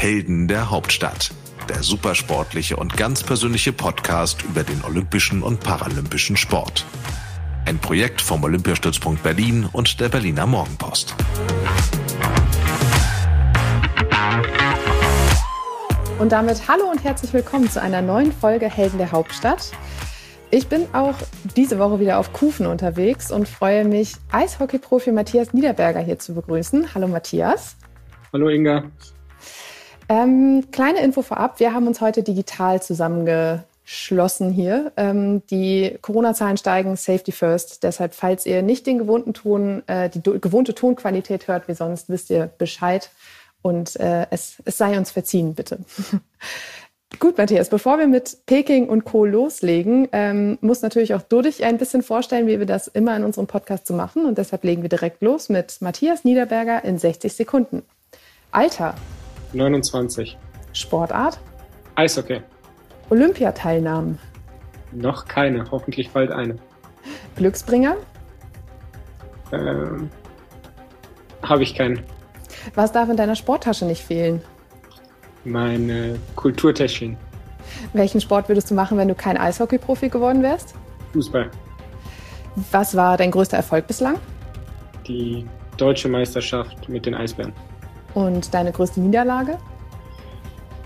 Helden der Hauptstadt. Der supersportliche und ganz persönliche Podcast über den olympischen und paralympischen Sport. Ein Projekt vom Olympiastützpunkt Berlin und der Berliner Morgenpost. Und damit hallo und herzlich willkommen zu einer neuen Folge Helden der Hauptstadt. Ich bin auch diese Woche wieder auf Kufen unterwegs und freue mich, Eishockey-Profi Matthias Niederberger hier zu begrüßen. Hallo Matthias. Hallo Inga. Ähm, kleine Info vorab, wir haben uns heute digital zusammengeschlossen hier. Ähm, die Corona-Zahlen steigen, Safety First. Deshalb, falls ihr nicht den gewohnten Ton, äh, die gewohnte Tonqualität hört wie sonst, wisst ihr Bescheid. Und äh, es, es sei uns verziehen, bitte. Gut, Matthias, bevor wir mit Peking und Co. loslegen, ähm, muss natürlich auch du dich ein bisschen vorstellen, wie wir das immer in unserem Podcast so machen. Und deshalb legen wir direkt los mit Matthias Niederberger in 60 Sekunden. Alter. 29. Sportart. Eishockey. Olympiateilnahmen. Noch keine, hoffentlich bald eine. Glücksbringer. Ähm, Habe ich keinen. Was darf in deiner Sporttasche nicht fehlen? Meine Kulturtäschchen. Welchen Sport würdest du machen, wenn du kein Eishockey-Profi geworden wärst? Fußball. Was war dein größter Erfolg bislang? Die deutsche Meisterschaft mit den Eisbären. Und deine größte Niederlage?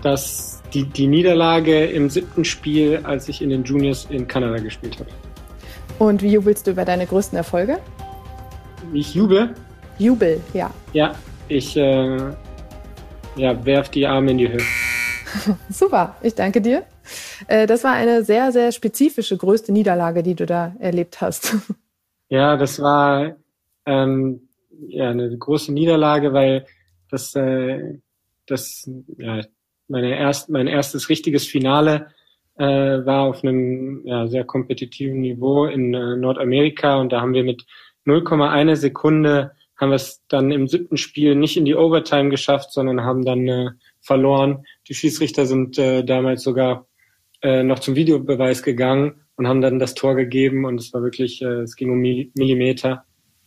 Das, die, die Niederlage im siebten Spiel, als ich in den Juniors in Kanada gespielt habe. Und wie jubelst du über deine größten Erfolge? Ich jubel? Jubel, ja. Ja, ich äh, ja, werf die Arme in die Höhe. Super, ich danke dir. Äh, das war eine sehr, sehr spezifische größte Niederlage, die du da erlebt hast. Ja, das war ähm, ja eine große Niederlage, weil das, äh, das ja, meine erst, mein erstes richtiges Finale äh, war auf einem ja, sehr kompetitiven Niveau in äh, Nordamerika und da haben wir mit 0,1 Sekunde haben wir es dann im siebten Spiel nicht in die Overtime geschafft, sondern haben dann äh, verloren. Die Schiedsrichter sind äh, damals sogar äh, noch zum Videobeweis gegangen und haben dann das Tor gegeben und es war wirklich, äh, es ging um Millimeter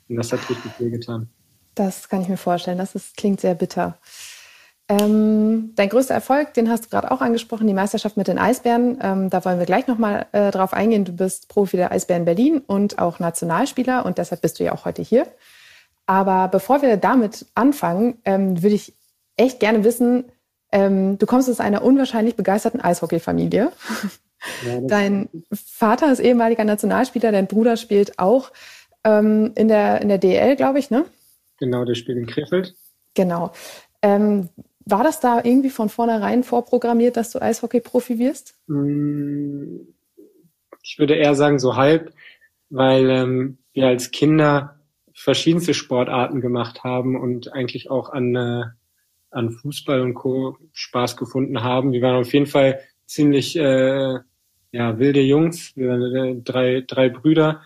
und das hat richtig viel getan. Das kann ich mir vorstellen. Das ist, klingt sehr bitter. Ähm, dein größter Erfolg, den hast du gerade auch angesprochen, die Meisterschaft mit den Eisbären. Ähm, da wollen wir gleich nochmal äh, drauf eingehen. Du bist Profi der Eisbären Berlin und auch Nationalspieler und deshalb bist du ja auch heute hier. Aber bevor wir damit anfangen, ähm, würde ich echt gerne wissen, ähm, du kommst aus einer unwahrscheinlich begeisterten Eishockey-Familie. Ja, dein Vater ist ehemaliger Nationalspieler, dein Bruder spielt auch ähm, in, der, in der DL, glaube ich, ne? Genau, der spielt in Krefeld. Genau. Ähm, war das da irgendwie von vornherein vorprogrammiert, dass du Eishockey-Profi wirst? Mm, ich würde eher sagen, so halb, weil ähm, wir als Kinder verschiedenste Sportarten gemacht haben und eigentlich auch an, äh, an Fußball und Co. Spaß gefunden haben. Wir waren auf jeden Fall ziemlich äh, ja, wilde Jungs. Wir waren äh, drei, drei Brüder.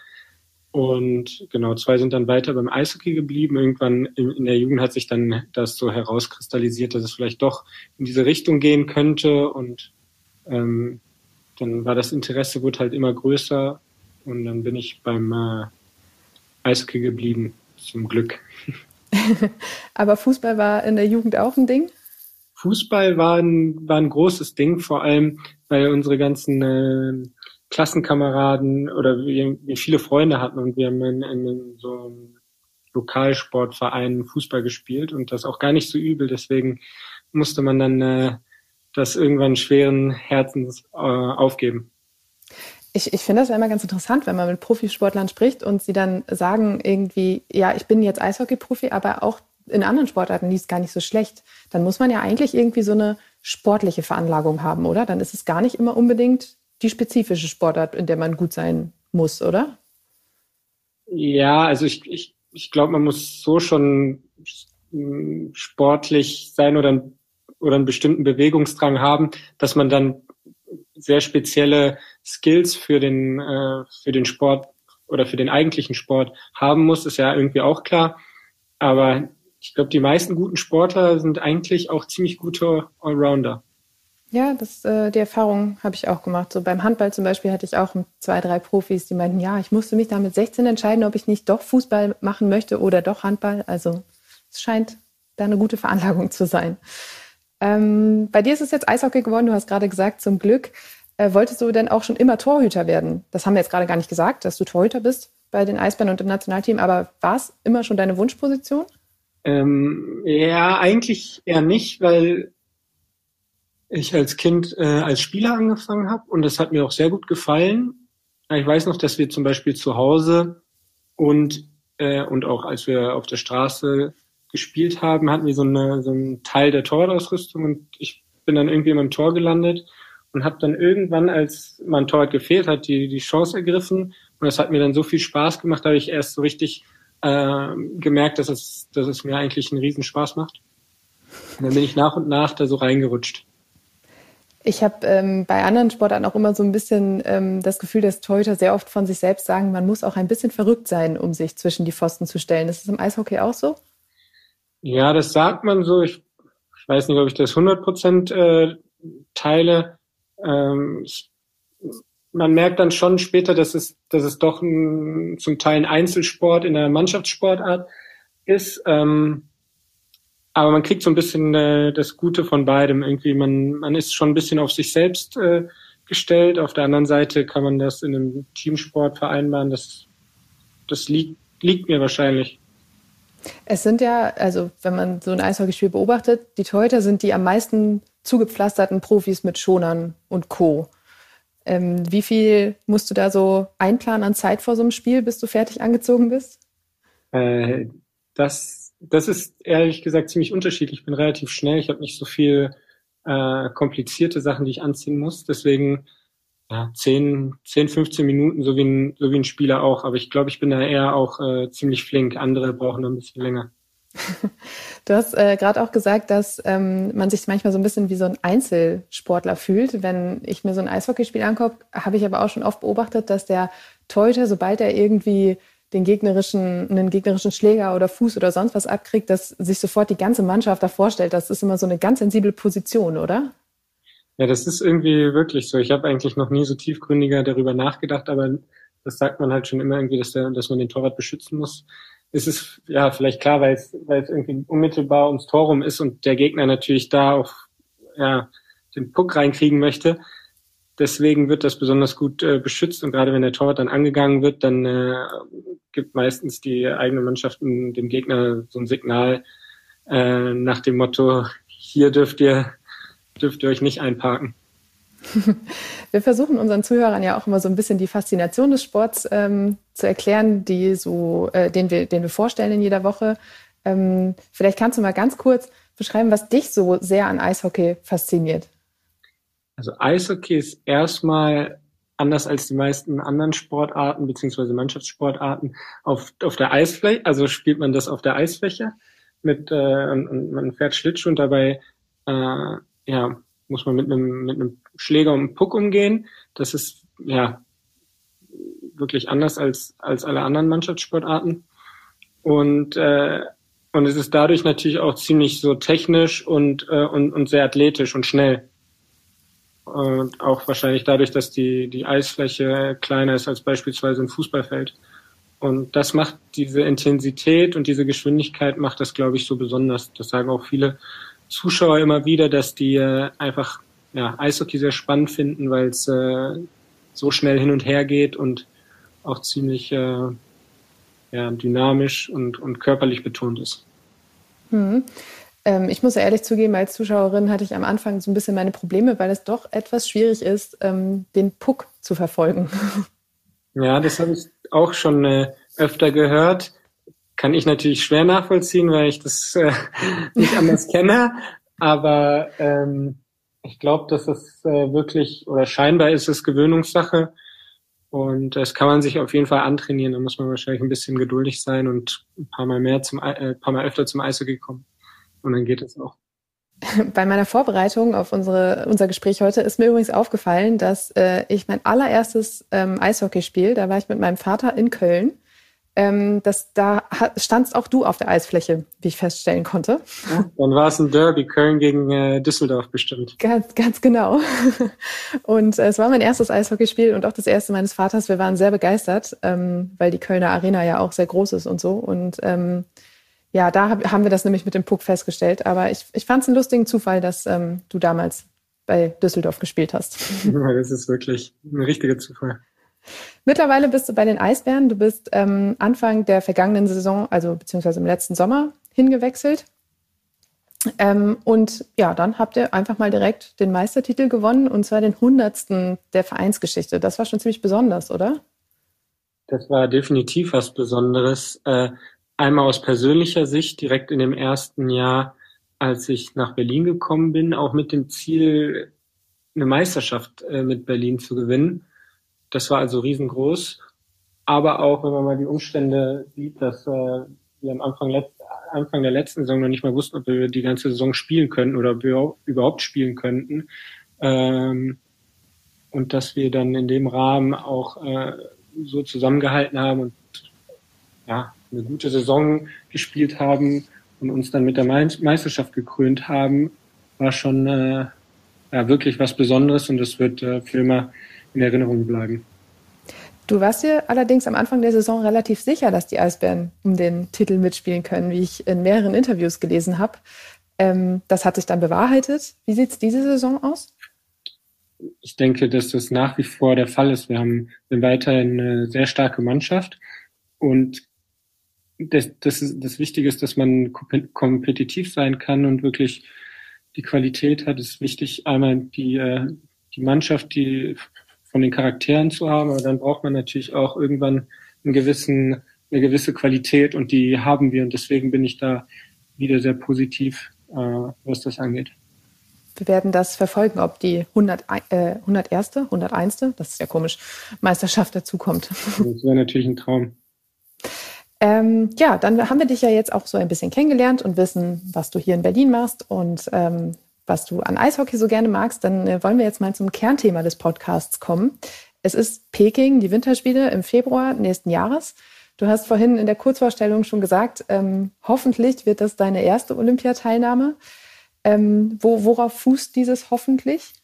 Und genau, zwei sind dann weiter beim Eishockey geblieben. Irgendwann in, in der Jugend hat sich dann das so herauskristallisiert, dass es vielleicht doch in diese Richtung gehen könnte. Und ähm, dann war das Interesse wurde halt immer größer. Und dann bin ich beim äh, Eishockey geblieben, zum Glück. Aber Fußball war in der Jugend auch ein Ding? Fußball war ein, war ein großes Ding, vor allem weil unsere ganzen äh, Klassenkameraden oder wir, wir, viele Freunde hatten und wir haben in, in so einem Lokalsportverein Fußball gespielt und das auch gar nicht so übel. Deswegen musste man dann äh, das irgendwann schweren Herzens äh, aufgeben ich, ich finde das immer ganz interessant, wenn man mit Profisportlern spricht und sie dann sagen irgendwie, ja, ich bin jetzt Eishockey-Profi, aber auch in anderen Sportarten lief es gar nicht so schlecht. Dann muss man ja eigentlich irgendwie so eine sportliche Veranlagung haben, oder? Dann ist es gar nicht immer unbedingt die spezifische Sportart, in der man gut sein muss, oder? Ja, also ich, ich, ich glaube, man muss so schon sportlich sein oder, oder einen bestimmten Bewegungsdrang haben, dass man dann sehr spezielle Skills für den, äh, für den Sport oder für den eigentlichen Sport haben muss, ist ja irgendwie auch klar. Aber ich glaube, die meisten guten Sportler sind eigentlich auch ziemlich gute Allrounder. Ja, das, äh, die Erfahrung habe ich auch gemacht. So beim Handball zum Beispiel hatte ich auch zwei, drei Profis, die meinten, ja, ich musste mich da mit 16 entscheiden, ob ich nicht doch Fußball machen möchte oder doch Handball. Also es scheint da eine gute Veranlagung zu sein. Ähm, bei dir ist es jetzt Eishockey geworden, du hast gerade gesagt, zum Glück. Äh, wolltest du denn auch schon immer Torhüter werden? Das haben wir jetzt gerade gar nicht gesagt, dass du Torhüter bist bei den Eisbären und im Nationalteam, aber war es immer schon deine Wunschposition? Ähm, ja, eigentlich eher nicht, weil ich als Kind äh, als Spieler angefangen habe und das hat mir auch sehr gut gefallen. Ich weiß noch, dass wir zum Beispiel zu Hause und äh, und auch als wir auf der Straße gespielt haben, hatten wir so, eine, so einen Teil der Torwart-Ausrüstung und ich bin dann irgendwie in meinem Tor gelandet und habe dann irgendwann, als mein Torwart gefehlt hat, die, die Chance ergriffen und das hat mir dann so viel Spaß gemacht, da habe ich erst so richtig äh, gemerkt, dass es, dass es mir eigentlich einen Riesenspaß macht. Und dann bin ich nach und nach da so reingerutscht. Ich habe ähm, bei anderen Sportarten auch immer so ein bisschen ähm, das Gefühl, dass Torhüter sehr oft von sich selbst sagen, man muss auch ein bisschen verrückt sein, um sich zwischen die Pfosten zu stellen. Ist das im Eishockey auch so? Ja, das sagt man so. Ich, ich weiß nicht, ob ich das 100 Prozent äh, teile. Ähm, ich, man merkt dann schon später, dass es, dass es doch ein, zum Teil ein Einzelsport in der Mannschaftssportart ist. Ähm, aber man kriegt so ein bisschen äh, das Gute von beidem. Irgendwie, man, man ist schon ein bisschen auf sich selbst äh, gestellt. Auf der anderen Seite kann man das in einem Teamsport vereinbaren. Das, das liegt, liegt mir wahrscheinlich. Es sind ja, also wenn man so ein Eishockeyspiel beobachtet, die Torhüter sind die am meisten zugepflasterten Profis mit Schonern und Co. Ähm, wie viel musst du da so einplanen an Zeit vor so einem Spiel, bis du fertig angezogen bist? Äh, das, das ist ehrlich gesagt ziemlich unterschiedlich. Ich bin relativ schnell. Ich habe nicht so viel äh, komplizierte Sachen, die ich anziehen muss. Deswegen ja, 10, 10, 15 Minuten, so wie ein, so wie ein Spieler auch. Aber ich glaube, ich bin da eher auch äh, ziemlich flink. Andere brauchen ein bisschen länger. Du hast äh, gerade auch gesagt, dass ähm, man sich manchmal so ein bisschen wie so ein Einzelsportler fühlt. Wenn ich mir so ein Eishockeyspiel angucke, habe ich aber auch schon oft beobachtet, dass der Torhüter, sobald er irgendwie den gegnerischen, einen gegnerischen Schläger oder Fuß oder sonst was abkriegt, dass sich sofort die ganze Mannschaft da vorstellt. Das ist immer so eine ganz sensible Position, oder? Ja, das ist irgendwie wirklich so. Ich habe eigentlich noch nie so tiefgründiger darüber nachgedacht, aber das sagt man halt schon immer irgendwie, dass, der, dass man den Torwart beschützen muss ist es ja vielleicht klar, weil es, weil es irgendwie unmittelbar ums Tor rum ist und der Gegner natürlich da auch ja, den Puck reinkriegen möchte. Deswegen wird das besonders gut äh, beschützt und gerade wenn der Torwart dann angegangen wird, dann äh, gibt meistens die eigene Mannschaft dem Gegner so ein Signal äh, nach dem Motto, hier dürft ihr, dürft ihr euch nicht einparken. Wir versuchen unseren Zuhörern ja auch immer so ein bisschen die Faszination des Sports ähm, zu erklären, die so, äh, den, wir, den wir vorstellen in jeder Woche. Ähm, vielleicht kannst du mal ganz kurz beschreiben, was dich so sehr an Eishockey fasziniert. Also Eishockey ist erstmal anders als die meisten anderen Sportarten beziehungsweise Mannschaftssportarten auf, auf der Eisfläche, also spielt man das auf der Eisfläche mit äh, und, und man fährt Schlittschuh und dabei äh, ja muss man mit einem mit einem Schläger und einem Puck umgehen. Das ist ja wirklich anders als als alle anderen Mannschaftssportarten und äh, und es ist dadurch natürlich auch ziemlich so technisch und äh, und, und sehr athletisch und schnell und auch wahrscheinlich dadurch, dass die die Eisfläche kleiner ist als beispielsweise ein Fußballfeld. Und das macht diese Intensität und diese Geschwindigkeit macht das, glaube ich, so besonders. Das sagen auch viele Zuschauer immer wieder, dass die äh, einfach ja, Eishockey sehr spannend finden, weil es äh, so schnell hin und her geht und auch ziemlich äh, ja, dynamisch und, und körperlich betont ist. Hm. Ähm, ich muss ehrlich zugeben, als Zuschauerin hatte ich am Anfang so ein bisschen meine Probleme, weil es doch etwas schwierig ist, ähm, den Puck zu verfolgen. Ja, das habe ich auch schon äh, öfter gehört kann ich natürlich schwer nachvollziehen, weil ich das äh, nicht anders kenne. Aber ähm, ich glaube, dass es äh, wirklich oder scheinbar ist es Gewöhnungssache. Und das kann man sich auf jeden Fall antrainieren. Da muss man wahrscheinlich ein bisschen geduldig sein und ein paar Mal mehr zum, äh, paar Mal öfter zum Eishockey kommen. Und dann geht es auch. Bei meiner Vorbereitung auf unsere, unser Gespräch heute ist mir übrigens aufgefallen, dass äh, ich mein allererstes ähm, Eishockeyspiel, da war ich mit meinem Vater in Köln ähm, das, da standst auch du auf der Eisfläche, wie ich feststellen konnte. Ja, dann war es ein Derby, Köln gegen äh, Düsseldorf bestimmt. Ganz, ganz genau. Und äh, es war mein erstes Eishockeyspiel und auch das erste meines Vaters. Wir waren sehr begeistert, ähm, weil die Kölner Arena ja auch sehr groß ist und so. Und ähm, Ja, da hab, haben wir das nämlich mit dem Puck festgestellt. Aber ich, ich fand es einen lustigen Zufall, dass ähm, du damals bei Düsseldorf gespielt hast. Ja, das ist wirklich ein richtiger Zufall. Mittlerweile bist du bei den Eisbären. Du bist ähm, Anfang der vergangenen Saison, also beziehungsweise im letzten Sommer, hingewechselt. Ähm, und ja, dann habt ihr einfach mal direkt den Meistertitel gewonnen und zwar den hundertsten der Vereinsgeschichte. Das war schon ziemlich besonders, oder? Das war definitiv was Besonderes. Äh, einmal aus persönlicher Sicht, direkt in dem ersten Jahr, als ich nach Berlin gekommen bin, auch mit dem Ziel, eine Meisterschaft äh, mit Berlin zu gewinnen. Das war also riesengroß. Aber auch, wenn man mal die Umstände sieht, dass äh, wir am Anfang, Anfang der letzten Saison noch nicht mal wussten, ob wir die ganze Saison spielen könnten oder überhaupt spielen könnten. Ähm, und dass wir dann in dem Rahmen auch äh, so zusammengehalten haben und ja, eine gute Saison gespielt haben und uns dann mit der Meisterschaft gekrönt haben, war schon äh, ja, wirklich was Besonderes und das wird äh, für immer in Erinnerung bleiben. Du warst dir allerdings am Anfang der Saison relativ sicher, dass die Eisbären um den Titel mitspielen können, wie ich in mehreren Interviews gelesen habe. Ähm, das hat sich dann bewahrheitet. Wie sieht es diese Saison aus? Ich denke, dass das nach wie vor der Fall ist. Wir haben weiterhin eine sehr starke Mannschaft und das, das, ist, das Wichtige ist, dass man kompetitiv sein kann und wirklich die Qualität hat. Es ist wichtig, einmal die, äh, die Mannschaft, die von den Charakteren zu haben, aber dann braucht man natürlich auch irgendwann einen gewissen, eine gewisse Qualität und die haben wir und deswegen bin ich da wieder sehr positiv, äh, was das angeht. Wir werden das verfolgen, ob die 100, äh, 101., 101., das ist ja komisch, Meisterschaft dazukommt. Das wäre natürlich ein Traum. Ähm, ja, dann haben wir dich ja jetzt auch so ein bisschen kennengelernt und wissen, was du hier in Berlin machst und ähm, was du an Eishockey so gerne magst, dann äh, wollen wir jetzt mal zum Kernthema des Podcasts kommen. Es ist Peking, die Winterspiele im Februar nächsten Jahres. Du hast vorhin in der Kurzvorstellung schon gesagt, ähm, hoffentlich wird das deine erste Olympiateilnahme. Ähm, wo, worauf fußt dieses hoffentlich?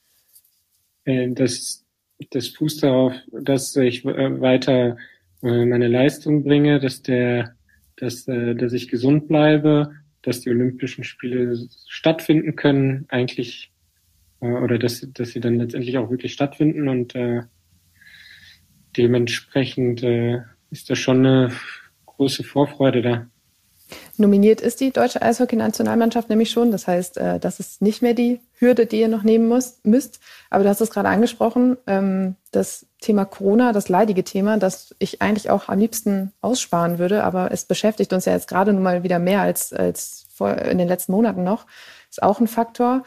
Äh, das, das fußt darauf, dass ich äh, weiter äh, meine Leistung bringe, dass der, dass, dass ich gesund bleibe dass die Olympischen Spiele stattfinden können, eigentlich, äh, oder dass, dass sie dann letztendlich auch wirklich stattfinden und äh, dementsprechend äh, ist da schon eine große Vorfreude da. Nominiert ist die deutsche Eishockey-Nationalmannschaft nämlich schon. Das heißt, äh, das ist nicht mehr die Hürde, die ihr noch nehmen müsst. Aber du hast es gerade angesprochen, ähm, das Thema Corona, das leidige Thema, das ich eigentlich auch am liebsten aussparen würde. Aber es beschäftigt uns ja jetzt gerade nun mal wieder mehr als, als vor, in den letzten Monaten noch. Ist auch ein Faktor.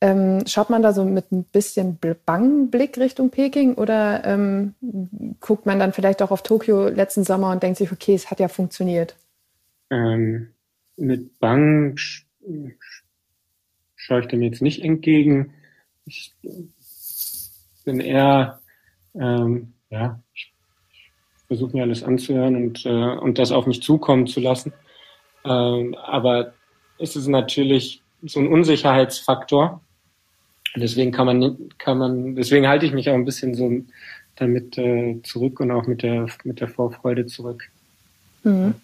Ähm, schaut man da so mit ein bisschen bangen Blick Richtung Peking oder ähm, guckt man dann vielleicht auch auf Tokio letzten Sommer und denkt sich, okay, es hat ja funktioniert? Ähm, mit Bang sch schaue ich dem jetzt nicht entgegen. Ich bin eher, ähm, ja, ich versuche mir alles anzuhören und, äh, und das auf mich zukommen zu lassen. Ähm, aber es ist natürlich so ein Unsicherheitsfaktor. Deswegen kann man, kann man, deswegen halte ich mich auch ein bisschen so damit äh, zurück und auch mit der, mit der Vorfreude zurück. Mhm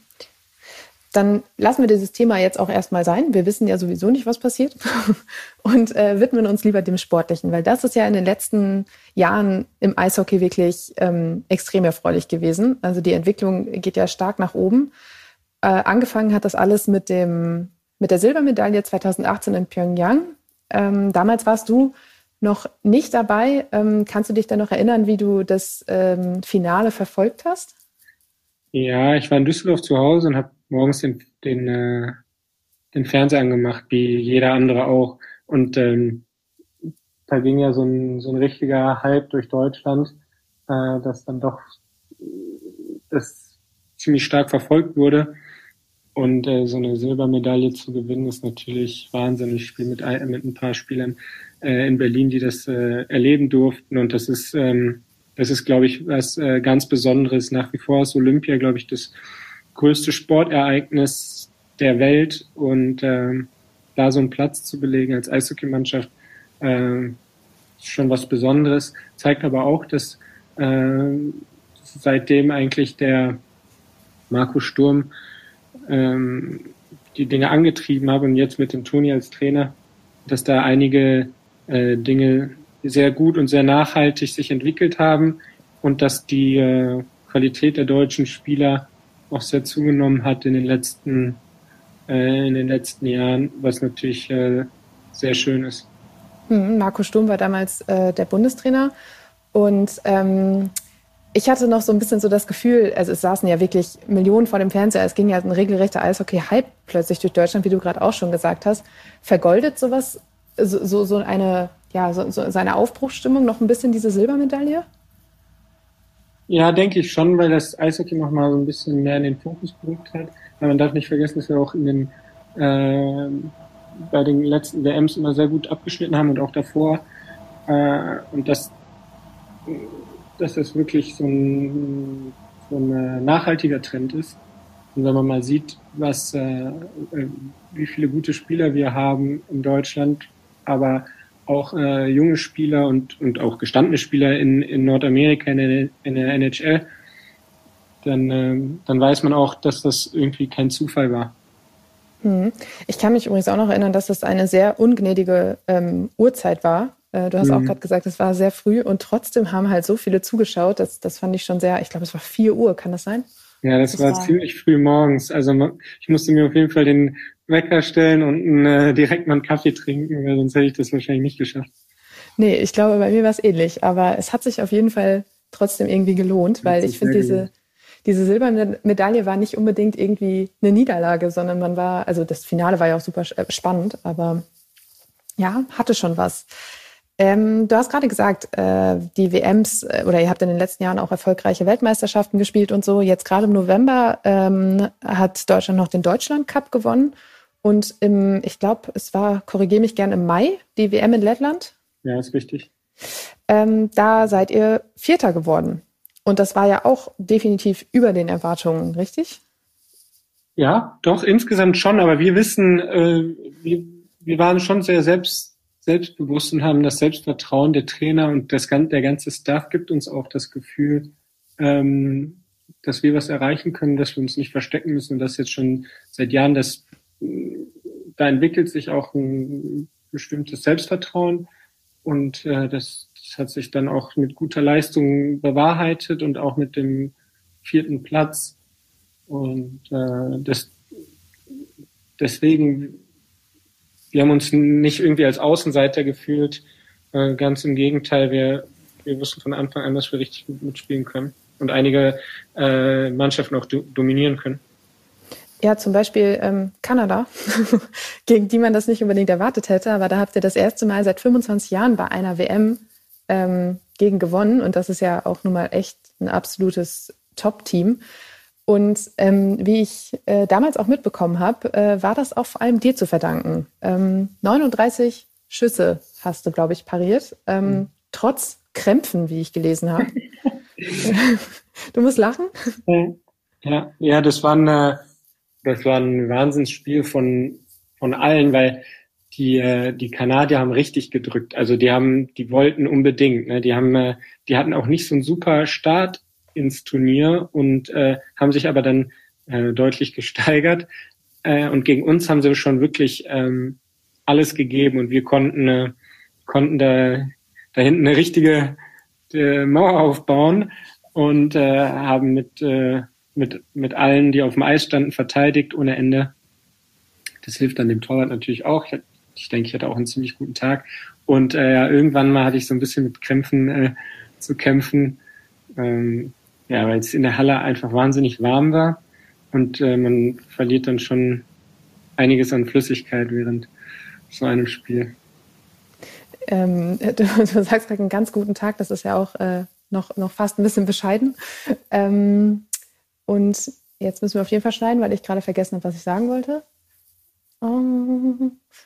dann lassen wir dieses Thema jetzt auch erstmal sein. Wir wissen ja sowieso nicht, was passiert und äh, widmen uns lieber dem Sportlichen, weil das ist ja in den letzten Jahren im Eishockey wirklich ähm, extrem erfreulich gewesen. Also die Entwicklung geht ja stark nach oben. Äh, angefangen hat das alles mit dem mit der Silbermedaille 2018 in Pyongyang. Ähm, damals warst du noch nicht dabei. Ähm, kannst du dich dann noch erinnern, wie du das ähm, Finale verfolgt hast? Ja, ich war in Düsseldorf zu Hause und habe morgens den, den, äh, den Fernseher angemacht, wie jeder andere auch. Und ähm, da ging ja so ein, so ein richtiger Hype durch Deutschland, äh, dass dann doch das ziemlich stark verfolgt wurde. Und äh, so eine Silbermedaille zu gewinnen, ist natürlich wahnsinnig. Ich spiele mit, mit ein paar Spielern äh, in Berlin, die das äh, erleben durften. Und das ist, ähm, das ist, glaube ich, was äh, ganz Besonderes. Nach wie vor ist Olympia, glaube ich, das größte Sportereignis der Welt und äh, da so einen Platz zu belegen als Eishockeymannschaft äh, ist schon was Besonderes. Zeigt aber auch, dass äh, seitdem eigentlich der Marco Sturm ähm, die Dinge angetrieben habe und jetzt mit dem Toni als Trainer, dass da einige äh, Dinge sehr gut und sehr nachhaltig sich entwickelt haben und dass die äh, Qualität der deutschen Spieler auch sehr zugenommen hat in den letzten äh, in den letzten Jahren, was natürlich äh, sehr schön ist. Hm, Marco Sturm war damals äh, der Bundestrainer und ähm, ich hatte noch so ein bisschen so das Gefühl, also es saßen ja wirklich Millionen vor dem Fernseher, es ging ja ein regelrechter Eishockey-Hype plötzlich durch Deutschland, wie du gerade auch schon gesagt hast. Vergoldet sowas, so, so, so eine, ja, so, so seine Aufbruchsstimmung noch ein bisschen diese Silbermedaille? Ja, denke ich schon, weil das Eishockey nochmal so ein bisschen mehr in den Fokus gerückt hat. Aber man darf nicht vergessen, dass wir auch in den, äh, bei den letzten WMs immer sehr gut abgeschnitten haben und auch davor. Äh, und dass, dass das wirklich so ein, so ein nachhaltiger Trend ist. Und wenn man mal sieht, was, äh, wie viele gute Spieler wir haben in Deutschland, aber auch äh, junge Spieler und, und auch gestandene Spieler in, in Nordamerika, in der, in der NHL, dann, äh, dann weiß man auch, dass das irgendwie kein Zufall war. Hm. Ich kann mich übrigens auch noch erinnern, dass das eine sehr ungnädige ähm, Uhrzeit war. Äh, du hast mhm. auch gerade gesagt, es war sehr früh und trotzdem haben halt so viele zugeschaut. Das, das fand ich schon sehr, ich glaube, es war vier Uhr, kann das sein? Ja, das, das war, war ziemlich früh morgens. Also ich musste mir auf jeden Fall den Wecker stellen und äh, direkt mal einen Kaffee trinken, weil sonst hätte ich das wahrscheinlich nicht geschafft. Nee, ich glaube, bei mir war es ähnlich. Aber es hat sich auf jeden Fall trotzdem irgendwie gelohnt, weil ich finde, diese, diese silberne Medaille war nicht unbedingt irgendwie eine Niederlage, sondern man war, also das Finale war ja auch super äh, spannend, aber ja, hatte schon was. Ähm, du hast gerade gesagt, äh, die WMs äh, oder ihr habt in den letzten Jahren auch erfolgreiche Weltmeisterschaften gespielt und so. Jetzt gerade im November ähm, hat Deutschland noch den Deutschland Cup gewonnen. Und im, ich glaube, es war, korrigiere mich gern, im Mai die WM in Lettland. Ja, ist richtig. Ähm, da seid ihr Vierter geworden. Und das war ja auch definitiv über den Erwartungen, richtig? Ja, doch, insgesamt schon. Aber wir wissen, äh, wir, wir waren schon sehr selbst, selbstbewusst und haben das Selbstvertrauen der Trainer und das, der ganze Staff gibt uns auch das Gefühl, ähm, dass wir was erreichen können, dass wir uns nicht verstecken müssen und dass jetzt schon seit Jahren das da entwickelt sich auch ein bestimmtes Selbstvertrauen und äh, das, das hat sich dann auch mit guter Leistung bewahrheitet und auch mit dem vierten Platz und äh, das, deswegen wir haben uns nicht irgendwie als Außenseiter gefühlt, äh, ganz im Gegenteil, wir, wir wussten von Anfang an, dass wir richtig gut mitspielen können und einige äh, Mannschaften auch do dominieren können. Ja, zum Beispiel ähm, Kanada, gegen die man das nicht unbedingt erwartet hätte, aber da habt ihr das erste Mal seit 25 Jahren bei einer WM ähm, gegen gewonnen und das ist ja auch nun mal echt ein absolutes Top-Team. Und ähm, wie ich äh, damals auch mitbekommen habe, äh, war das auch vor allem dir zu verdanken. Ähm, 39 Schüsse hast du, glaube ich, pariert, ähm, mhm. trotz Krämpfen, wie ich gelesen habe. du musst lachen. Ja, ja, das waren äh, das war ein Wahnsinnsspiel von, von allen, weil die, äh, die Kanadier haben richtig gedrückt. Also die haben, die wollten unbedingt. Ne? Die haben, äh, die hatten auch nicht so einen super Start ins Turnier und äh, haben sich aber dann äh, deutlich gesteigert. Äh, und gegen uns haben sie schon wirklich ähm, alles gegeben und wir konnten, äh, konnten da, da hinten eine richtige äh, Mauer aufbauen und äh, haben mit äh, mit, mit allen, die auf dem Eis standen, verteidigt ohne Ende. Das hilft dann dem Torwart natürlich auch. Ich, ich denke, ich hatte auch einen ziemlich guten Tag. Und äh, ja, irgendwann mal hatte ich so ein bisschen mit Krämpfen äh, zu kämpfen. Ähm, ja, weil es in der Halle einfach wahnsinnig warm war. Und äh, man verliert dann schon einiges an Flüssigkeit während so einem Spiel. Ähm, du, du, sagst gerade einen ganz guten Tag, das ist ja auch äh, noch, noch fast ein bisschen bescheiden. Ähm, und jetzt müssen wir auf jeden Fall schneiden, weil ich gerade vergessen habe, was ich sagen wollte. Oh,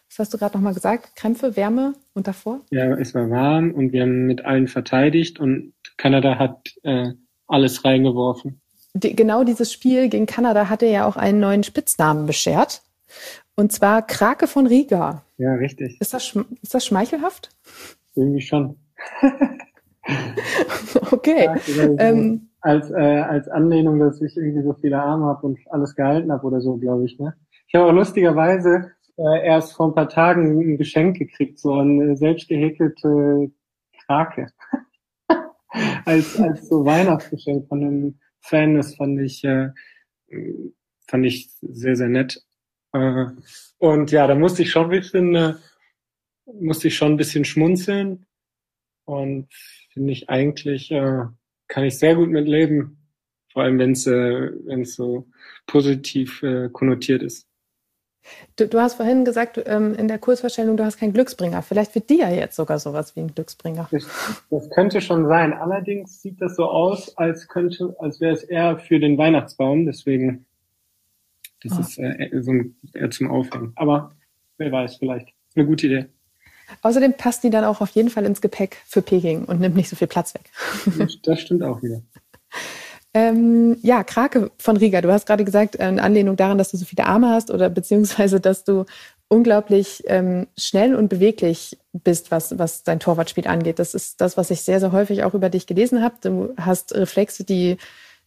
was hast du gerade nochmal gesagt? Krämpfe, Wärme und davor? Ja, es war warm und wir haben mit allen verteidigt und Kanada hat äh, alles reingeworfen. Die, genau dieses Spiel gegen Kanada hatte ja auch einen neuen Spitznamen beschert. Und zwar Krake von Riga. Ja, richtig. Ist das, ist das schmeichelhaft? Irgendwie schon. okay. Ja, ähm, als, äh, als Anlehnung, dass ich irgendwie so viele Arme habe und alles gehalten habe oder so, glaube ich. Ne? Ich habe auch lustigerweise äh, erst vor ein paar Tagen ein Geschenk gekriegt, so eine selbst gehäkelte Krake. als, als so Weihnachtsgeschenk von einem Fan. Das fand ich, äh, fand ich sehr, sehr nett. Äh, und ja, da musste ich schon ein bisschen, äh, musste ich schon ein bisschen schmunzeln. Und finde ich eigentlich, äh, kann ich sehr gut mitleben. Vor allem, wenn es äh, wenn's so positiv äh, konnotiert ist. Du, du hast vorhin gesagt, ähm, in der Kursvorstellung, du hast keinen Glücksbringer. Vielleicht wird dir ja jetzt sogar sowas wie ein Glücksbringer. Das, das, könnte schon sein. Allerdings sieht das so aus, als könnte, als wäre es eher für den Weihnachtsbaum. Deswegen, das oh. ist äh, so ein, eher zum Aufhängen. Aber wer weiß, vielleicht. Eine gute Idee. Außerdem passt die dann auch auf jeden Fall ins Gepäck für Peking und nimmt nicht so viel Platz weg. Das stimmt auch wieder. Ähm, ja, Krake von Riga. Du hast gerade gesagt, in Anlehnung daran, dass du so viele Arme hast oder beziehungsweise, dass du unglaublich ähm, schnell und beweglich bist, was, was dein Torwartspiel angeht. Das ist das, was ich sehr, sehr häufig auch über dich gelesen habe. Du hast Reflexe, die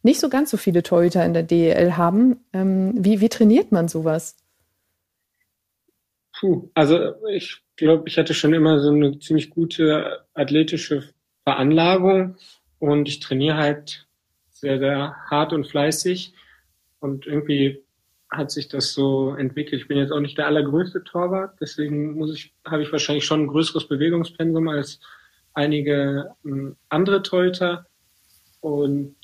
nicht so ganz so viele Torhüter in der DEL haben. Ähm, wie, wie trainiert man sowas? Puh, also ich glaube, ich hatte schon immer so eine ziemlich gute athletische Veranlagung und ich trainiere halt sehr, sehr hart und fleißig. Und irgendwie hat sich das so entwickelt. Ich bin jetzt auch nicht der allergrößte Torwart, deswegen muss ich, habe ich wahrscheinlich schon ein größeres Bewegungspensum als einige ähm, andere Torhüter. Und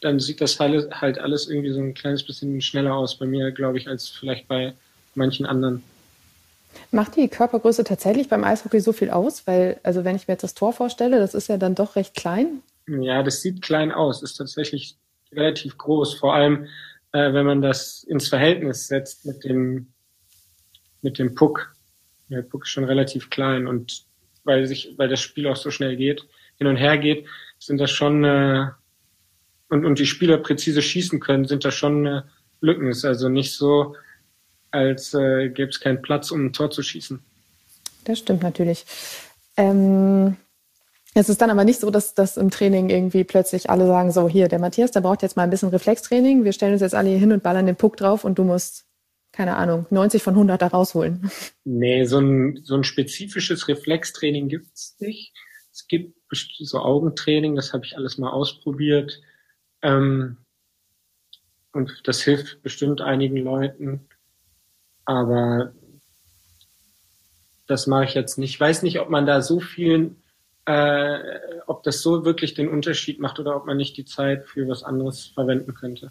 dann sieht das halt, halt alles irgendwie so ein kleines bisschen schneller aus bei mir, glaube ich, als vielleicht bei manchen anderen. Macht die Körpergröße tatsächlich beim Eishockey so viel aus? Weil, also wenn ich mir jetzt das Tor vorstelle, das ist ja dann doch recht klein. Ja, das sieht klein aus, ist tatsächlich relativ groß, vor allem äh, wenn man das ins Verhältnis setzt mit dem mit dem Puck. Der Puck ist schon relativ klein und weil sich, weil das Spiel auch so schnell geht, hin und her geht, sind das schon äh, und und die Spieler präzise schießen können, sind da schon äh, Lücken. Ist also nicht so, als äh, gäbe es keinen Platz, um ein Tor zu schießen. Das stimmt natürlich. Ähm es ist dann aber nicht so, dass, dass im Training irgendwie plötzlich alle sagen, so hier, der Matthias, der braucht jetzt mal ein bisschen Reflextraining. Wir stellen uns jetzt alle hier hin und ballern den Puck drauf und du musst, keine Ahnung, 90 von 100 da rausholen. Nee, so ein, so ein spezifisches Reflextraining gibt's nicht. Es gibt so Augentraining, das habe ich alles mal ausprobiert. Ähm, und das hilft bestimmt einigen Leuten. Aber das mache ich jetzt nicht. Ich weiß nicht, ob man da so vielen äh, ob das so wirklich den Unterschied macht oder ob man nicht die Zeit für was anderes verwenden könnte.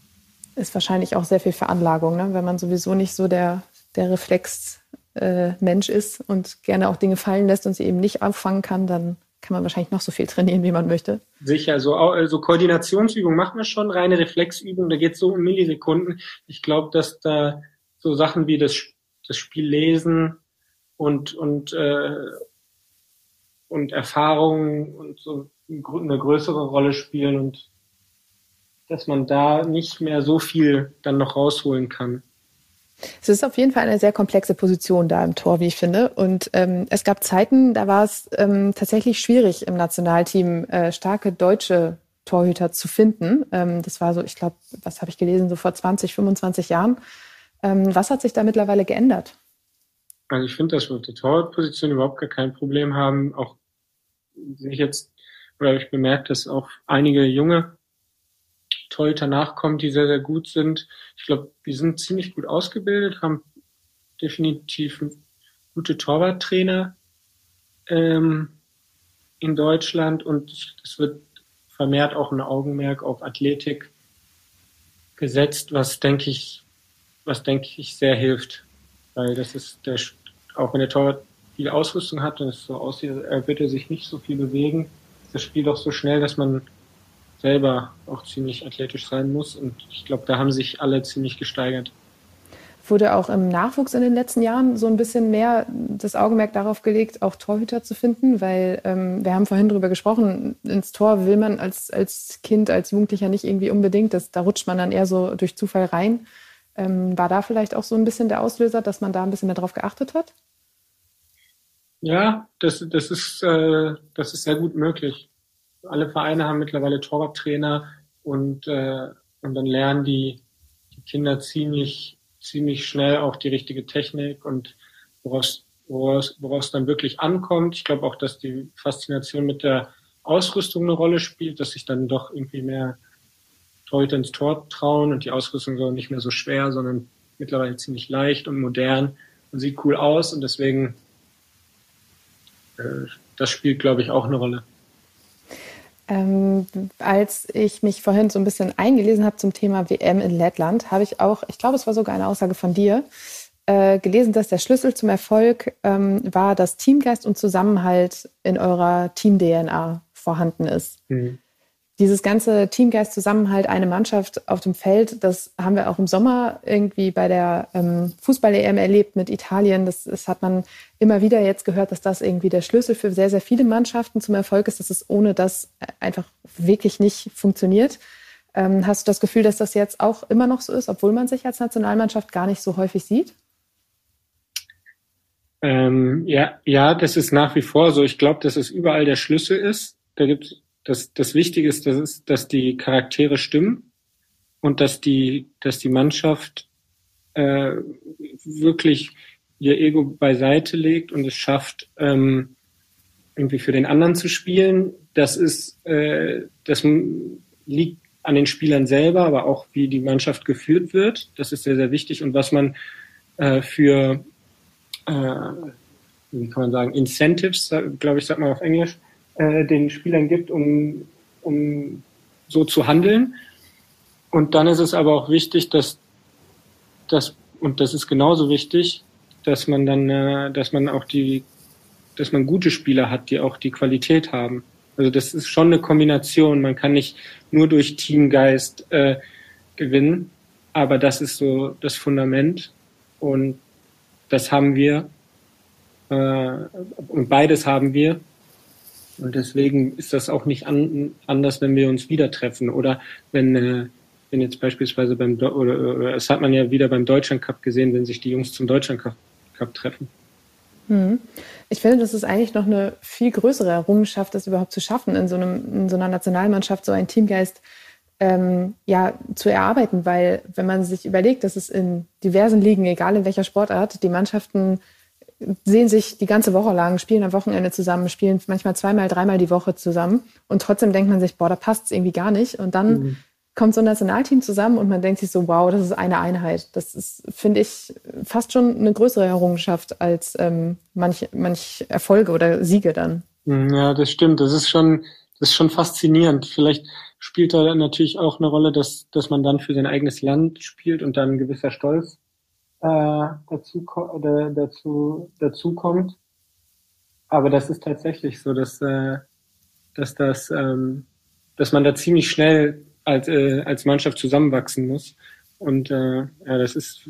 Ist wahrscheinlich auch sehr viel Veranlagung, ne? wenn man sowieso nicht so der, der Reflex-Mensch äh, ist und gerne auch Dinge fallen lässt und sie eben nicht auffangen kann, dann kann man wahrscheinlich noch so viel trainieren, wie man möchte. Sicher, so also Koordinationsübungen machen wir schon, reine Reflexübungen, da geht es so um Millisekunden. Ich glaube, dass da so Sachen wie das, das Spiel lesen und, und äh, und Erfahrungen und so eine größere Rolle spielen und dass man da nicht mehr so viel dann noch rausholen kann. Es ist auf jeden Fall eine sehr komplexe Position da im Tor, wie ich finde. Und ähm, es gab Zeiten, da war es ähm, tatsächlich schwierig im Nationalteam äh, starke deutsche Torhüter zu finden. Ähm, das war so, ich glaube, was habe ich gelesen, so vor 20, 25 Jahren. Ähm, was hat sich da mittlerweile geändert? Also ich finde, dass wir auf der Torwartposition überhaupt gar kein Problem haben. Auch sehe ich jetzt, oder ich bemerkt, dass auch einige junge Torhüter nachkommen, die sehr, sehr gut sind. Ich glaube, die sind ziemlich gut ausgebildet, haben definitiv gute Torwarttrainer ähm, in Deutschland und es wird vermehrt auch ein Augenmerk auf Athletik gesetzt, was denke ich, was denke ich sehr hilft, weil das ist der auch wenn der Torwart viel Ausrüstung hat und es so aussieht, er wird er sich nicht so viel bewegen, ist das Spiel doch so schnell, dass man selber auch ziemlich athletisch sein muss. Und ich glaube, da haben sich alle ziemlich gesteigert. Wurde auch im Nachwuchs in den letzten Jahren so ein bisschen mehr das Augenmerk darauf gelegt, auch Torhüter zu finden? Weil ähm, wir haben vorhin darüber gesprochen, ins Tor will man als, als Kind, als Jugendlicher nicht irgendwie unbedingt. Das, da rutscht man dann eher so durch Zufall rein. Ähm, war da vielleicht auch so ein bisschen der Auslöser, dass man da ein bisschen mehr drauf geachtet hat? Ja, das, das, ist, äh, das ist sehr gut möglich. Alle Vereine haben mittlerweile Torwarttrainer und, äh, und dann lernen die, die Kinder ziemlich ziemlich schnell auch die richtige Technik und woraus woraus, woraus dann wirklich ankommt. Ich glaube auch, dass die Faszination mit der Ausrüstung eine Rolle spielt, dass sich dann doch irgendwie mehr Leute ins Tor trauen und die Ausrüstung so nicht mehr so schwer, sondern mittlerweile ziemlich leicht und modern und sieht cool aus und deswegen äh, das spielt, glaube ich, auch eine Rolle. Ähm, als ich mich vorhin so ein bisschen eingelesen habe zum Thema WM in Lettland, habe ich auch, ich glaube, es war sogar eine Aussage von dir, äh, gelesen, dass der Schlüssel zum Erfolg ähm, war, dass Teamgeist und Zusammenhalt in eurer Team-DNA vorhanden ist. Mhm. Dieses ganze Teamgeist, Zusammenhalt, eine Mannschaft auf dem Feld, das haben wir auch im Sommer irgendwie bei der ähm, Fußball-EM erlebt mit Italien. Das, das hat man immer wieder jetzt gehört, dass das irgendwie der Schlüssel für sehr, sehr viele Mannschaften zum Erfolg ist, dass es ohne das einfach wirklich nicht funktioniert. Ähm, hast du das Gefühl, dass das jetzt auch immer noch so ist, obwohl man sich als Nationalmannschaft gar nicht so häufig sieht? Ähm, ja, ja, das ist nach wie vor so. Ich glaube, dass es überall der Schlüssel ist. Da gibt das, das Wichtige ist, dass, es, dass die Charaktere stimmen und dass die, dass die Mannschaft äh, wirklich ihr Ego beiseite legt und es schafft, ähm, irgendwie für den anderen zu spielen. Das ist, äh, das liegt an den Spielern selber, aber auch wie die Mannschaft geführt wird. Das ist sehr, sehr wichtig und was man äh, für äh, wie kann man sagen, Incentives, glaube ich, sagt man auf Englisch, äh, den Spielern gibt, um, um so zu handeln. Und dann ist es aber auch wichtig, dass das, und das ist genauso wichtig, dass man dann, äh, dass man auch die, dass man gute Spieler hat, die auch die Qualität haben. Also das ist schon eine Kombination. Man kann nicht nur durch Teamgeist äh, gewinnen, aber das ist so das Fundament. Und das haben wir. Äh, und beides haben wir. Und deswegen ist das auch nicht an, anders, wenn wir uns wieder treffen. Oder wenn, äh, wenn jetzt beispielsweise beim, oder, oder es hat man ja wieder beim Deutschland Cup gesehen, wenn sich die Jungs zum Deutschland Cup, Cup treffen. Hm. Ich finde, das ist eigentlich noch eine viel größere Errungenschaft, das überhaupt zu schaffen, in so, einem, in so einer Nationalmannschaft so einen Teamgeist ähm, ja, zu erarbeiten, weil wenn man sich überlegt, dass es in diversen Ligen, egal in welcher Sportart, die Mannschaften sehen sich die ganze Woche lang, spielen am Wochenende zusammen, spielen manchmal zweimal, dreimal die Woche zusammen und trotzdem denkt man sich, boah, da passt es irgendwie gar nicht und dann mhm. kommt so ein Nationalteam zusammen und man denkt sich so, wow, das ist eine Einheit. Das ist, finde ich, fast schon eine größere Errungenschaft als ähm, manch, manch Erfolge oder Siege dann. Mhm, ja, das stimmt. Das ist schon, das ist schon faszinierend. Vielleicht spielt da natürlich auch eine Rolle, dass, dass man dann für sein eigenes Land spielt und dann ein gewisser Stolz äh, dazu, dazu, dazu kommt. Aber das ist tatsächlich so, dass, äh, dass, das, ähm, dass man da ziemlich schnell als, äh, als Mannschaft zusammenwachsen muss. Und äh, ja, das ist,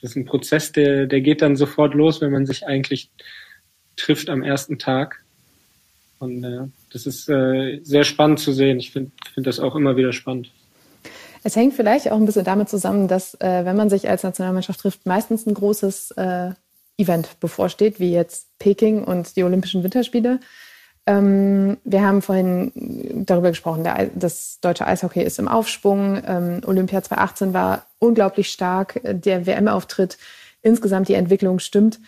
das ist ein Prozess, der, der geht dann sofort los, wenn man sich eigentlich trifft am ersten Tag. Und äh, das ist äh, sehr spannend zu sehen. Ich finde find das auch immer wieder spannend. Es hängt vielleicht auch ein bisschen damit zusammen, dass äh, wenn man sich als Nationalmannschaft trifft, meistens ein großes äh, Event bevorsteht, wie jetzt Peking und die Olympischen Winterspiele. Ähm, wir haben vorhin darüber gesprochen, der, das deutsche Eishockey ist im Aufschwung. Ähm, Olympia 2018 war unglaublich stark. Der WM-Auftritt, insgesamt die Entwicklung stimmt.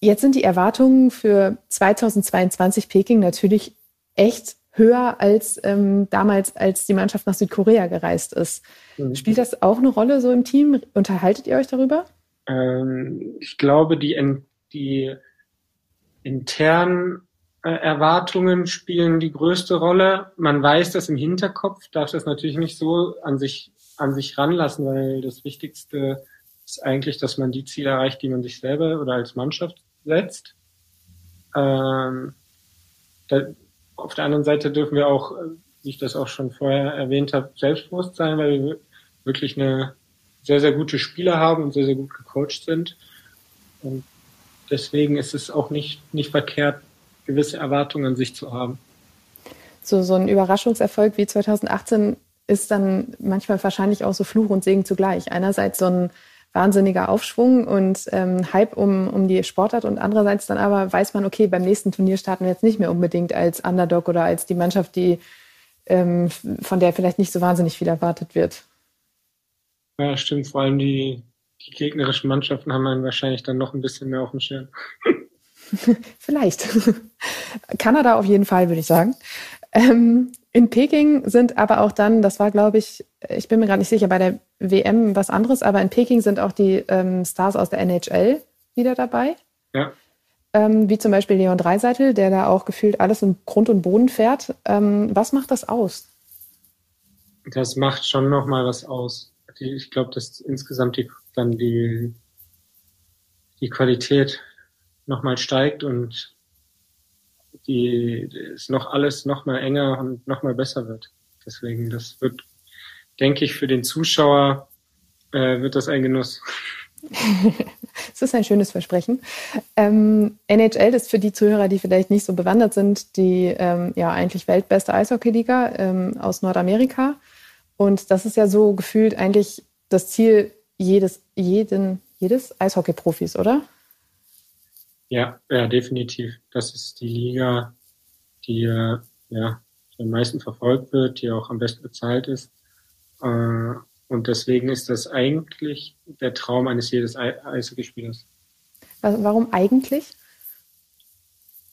Jetzt sind die Erwartungen für 2022 Peking natürlich echt höher als ähm, damals, als die Mannschaft nach Südkorea gereist ist. Mhm. Spielt das auch eine Rolle so im Team? Unterhaltet ihr euch darüber? Ähm, ich glaube, die, die internen äh, Erwartungen spielen die größte Rolle. Man weiß das im Hinterkopf, darf das natürlich nicht so an sich, an sich ranlassen, weil das Wichtigste ist eigentlich, dass man die Ziele erreicht, die man sich selber oder als Mannschaft setzt. Ähm, da, auf der anderen Seite dürfen wir auch, äh, wie ich das auch schon vorher erwähnt habe, selbstbewusst sein, weil wir wirklich eine sehr, sehr gute Spieler haben und sehr, sehr gut gecoacht sind. Und deswegen ist es auch nicht, nicht verkehrt, gewisse Erwartungen an sich zu haben. So, so ein Überraschungserfolg wie 2018 ist dann manchmal wahrscheinlich auch so Fluch und Segen zugleich. Einerseits so ein wahnsinniger Aufschwung und ähm, Hype um, um die Sportart und andererseits dann aber weiß man, okay, beim nächsten Turnier starten wir jetzt nicht mehr unbedingt als Underdog oder als die Mannschaft, die ähm, von der vielleicht nicht so wahnsinnig viel erwartet wird. Ja, stimmt. Vor allem die, die gegnerischen Mannschaften haben einen wahrscheinlich dann noch ein bisschen mehr auf dem Schirm. Vielleicht. Kanada auf jeden Fall, würde ich sagen. Ähm, in Peking sind aber auch dann, das war, glaube ich, ich bin mir gerade nicht sicher, bei der WM was anderes, aber in Peking sind auch die ähm, Stars aus der NHL wieder dabei. Ja. Ähm, wie zum Beispiel Leon Dreiseitel, der da auch gefühlt alles im Grund und Boden fährt. Ähm, was macht das aus? Das macht schon nochmal was aus. Ich glaube, dass insgesamt die, dann die, die Qualität nochmal steigt und die ist noch alles noch mal enger und noch mal besser wird. Deswegen, das wird, denke ich, für den Zuschauer äh, wird das ein Genuss. das ist ein schönes Versprechen. Ähm, NHL ist für die Zuhörer, die vielleicht nicht so bewandert sind, die ähm, ja eigentlich weltbeste Eishockeyliga ähm, aus Nordamerika. Und das ist ja so gefühlt eigentlich das Ziel jedes, jeden, jedes Eishockey-Profis, oder? Ja, ja, definitiv. Das ist die Liga, die äh, ja am meisten verfolgt wird, die auch am besten bezahlt ist. Äh, und deswegen ist das eigentlich der Traum eines jedes Eishockeyspielers. Warum eigentlich?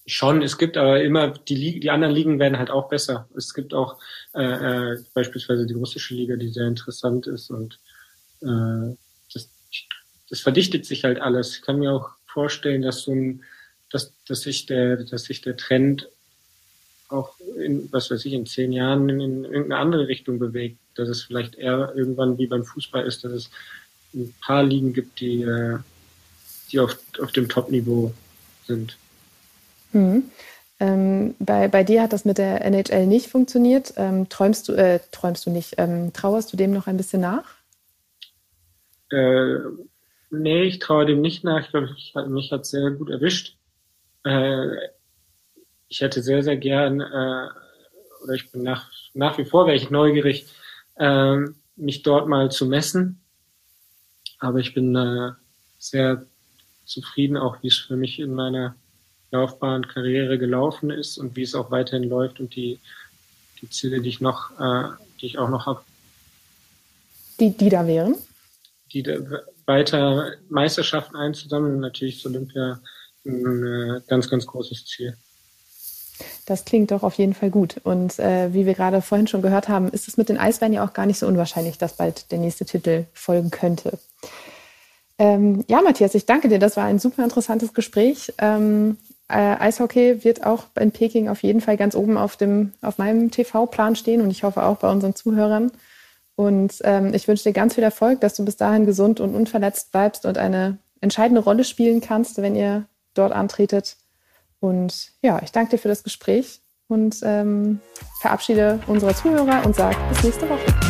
Schon, es gibt aber immer, die, die anderen Ligen werden halt auch besser. Es gibt auch äh, äh, beispielsweise die russische Liga, die sehr interessant ist und äh, das, das verdichtet sich halt alles. Ich kann mir auch vorstellen, dass so ein, dass, dass sich der, dass sich der Trend auch in, was weiß ich, in zehn Jahren in, in irgendeine andere Richtung bewegt. Dass es vielleicht eher irgendwann wie beim Fußball ist, dass es ein paar Ligen gibt, die, äh, die auf, auf dem Top-Niveau sind. Hm. Ähm, bei, bei dir hat das mit der NHL nicht funktioniert. Ähm, träumst du, äh, träumst du nicht, ähm, trauerst du dem noch ein bisschen nach? Äh, Nee, ich traue dem nicht nach. Ich glaube, ich, mich hat sehr gut erwischt. Äh, ich hätte sehr, sehr gern, äh, oder ich bin nach, nach wie vor wäre ich neugierig, äh, mich dort mal zu messen. Aber ich bin äh, sehr zufrieden, auch wie es für mich in meiner Laufbahn, Karriere gelaufen ist und wie es auch weiterhin läuft und die, die Ziele, die ich noch, äh, die ich auch noch habe. Die, die da wären? Die weiter Meisterschaften einzusammeln. Natürlich ist Olympia ein äh, ganz, ganz großes Ziel. Das klingt doch auf jeden Fall gut. Und äh, wie wir gerade vorhin schon gehört haben, ist es mit den Eisbären ja auch gar nicht so unwahrscheinlich, dass bald der nächste Titel folgen könnte. Ähm, ja, Matthias, ich danke dir. Das war ein super interessantes Gespräch. Ähm, äh, Eishockey wird auch in Peking auf jeden Fall ganz oben auf, dem, auf meinem TV-Plan stehen und ich hoffe auch bei unseren Zuhörern. Und ähm, ich wünsche dir ganz viel Erfolg, dass du bis dahin gesund und unverletzt bleibst und eine entscheidende Rolle spielen kannst, wenn ihr dort antretet. Und ja, ich danke dir für das Gespräch und ähm, verabschiede unsere Zuhörer und sage bis nächste Woche.